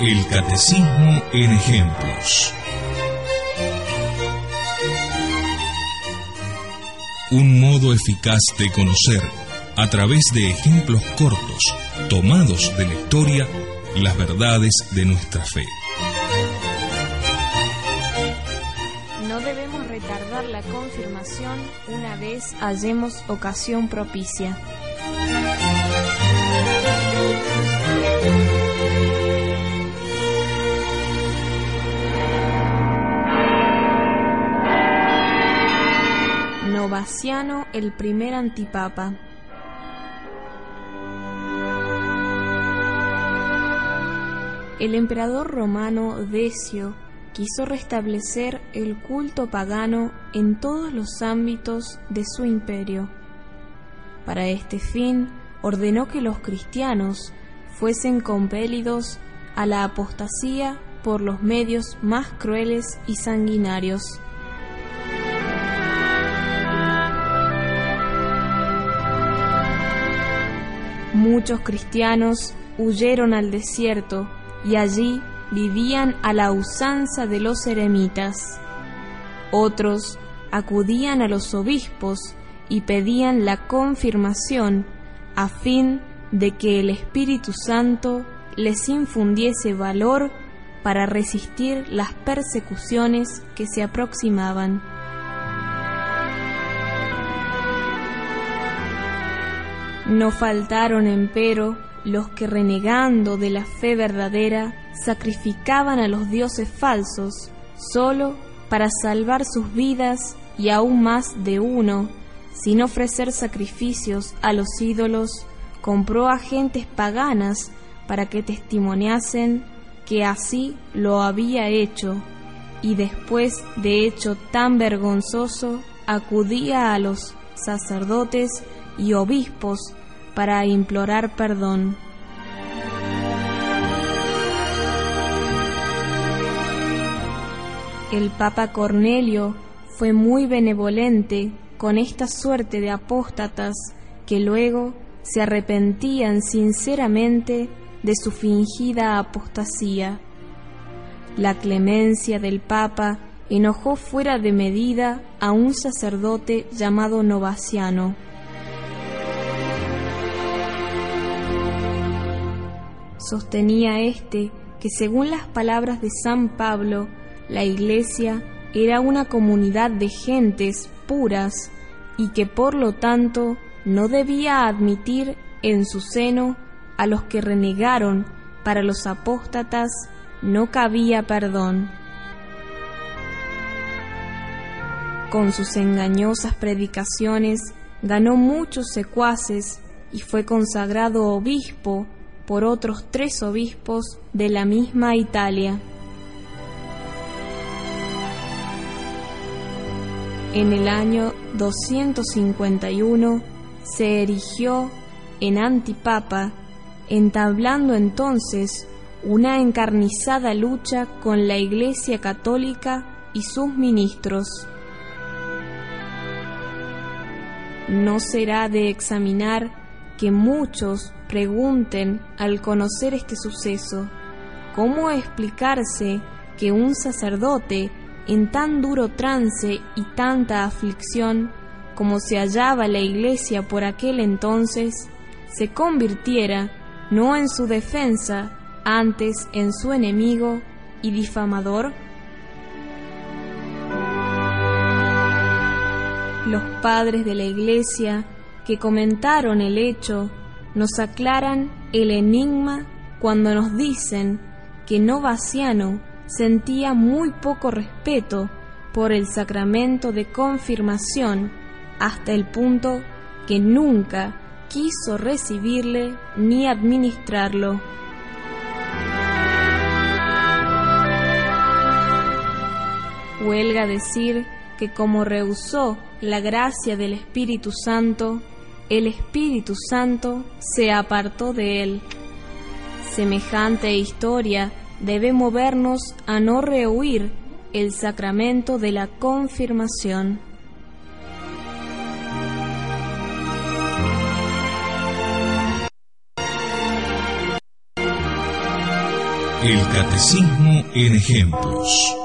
El Catecismo en Ejemplos. Un modo eficaz de conocer, a través de ejemplos cortos, tomados de la historia, las verdades de nuestra fe. Retardar la confirmación una vez hallemos ocasión propicia. Novaciano, el primer antipapa. El emperador romano Decio quiso restablecer el culto pagano en todos los ámbitos de su imperio. Para este fin, ordenó que los cristianos fuesen compelidos a la apostasía por los medios más crueles y sanguinarios. Muchos cristianos huyeron al desierto y allí vivían a la usanza de los eremitas. Otros acudían a los obispos y pedían la confirmación a fin de que el Espíritu Santo les infundiese valor para resistir las persecuciones que se aproximaban. No faltaron, empero, los que renegando de la fe verdadera sacrificaban a los dioses falsos solo para salvar sus vidas y aún más de uno, sin ofrecer sacrificios a los ídolos, compró a gentes paganas para que testimoniasen que así lo había hecho, y después de hecho tan vergonzoso, acudía a los sacerdotes y obispos para implorar perdón. El Papa Cornelio fue muy benevolente con esta suerte de apóstatas que luego se arrepentían sinceramente de su fingida apostasía. La clemencia del Papa enojó fuera de medida a un sacerdote llamado Novaciano. Sostenía éste que según las palabras de San Pablo, la Iglesia era una comunidad de gentes puras y que por lo tanto no debía admitir en su seno a los que renegaron para los apóstatas no cabía perdón. Con sus engañosas predicaciones ganó muchos secuaces y fue consagrado obispo por otros tres obispos de la misma Italia. En el año 251 se erigió en antipapa, entablando entonces una encarnizada lucha con la Iglesia Católica y sus ministros. No será de examinar que muchos pregunten al conocer este suceso, ¿cómo explicarse que un sacerdote en tan duro trance y tanta aflicción como se hallaba la iglesia por aquel entonces, se convirtiera no en su defensa, antes en su enemigo y difamador? Los padres de la iglesia que comentaron el hecho nos aclaran el enigma cuando nos dicen que Novaciano sentía muy poco respeto por el sacramento de confirmación hasta el punto que nunca quiso recibirle ni administrarlo. Huelga decir que como rehusó la gracia del Espíritu Santo, el Espíritu Santo se apartó de él. Semejante historia debe movernos a no rehuir el sacramento de la confirmación. El catecismo en ejemplos.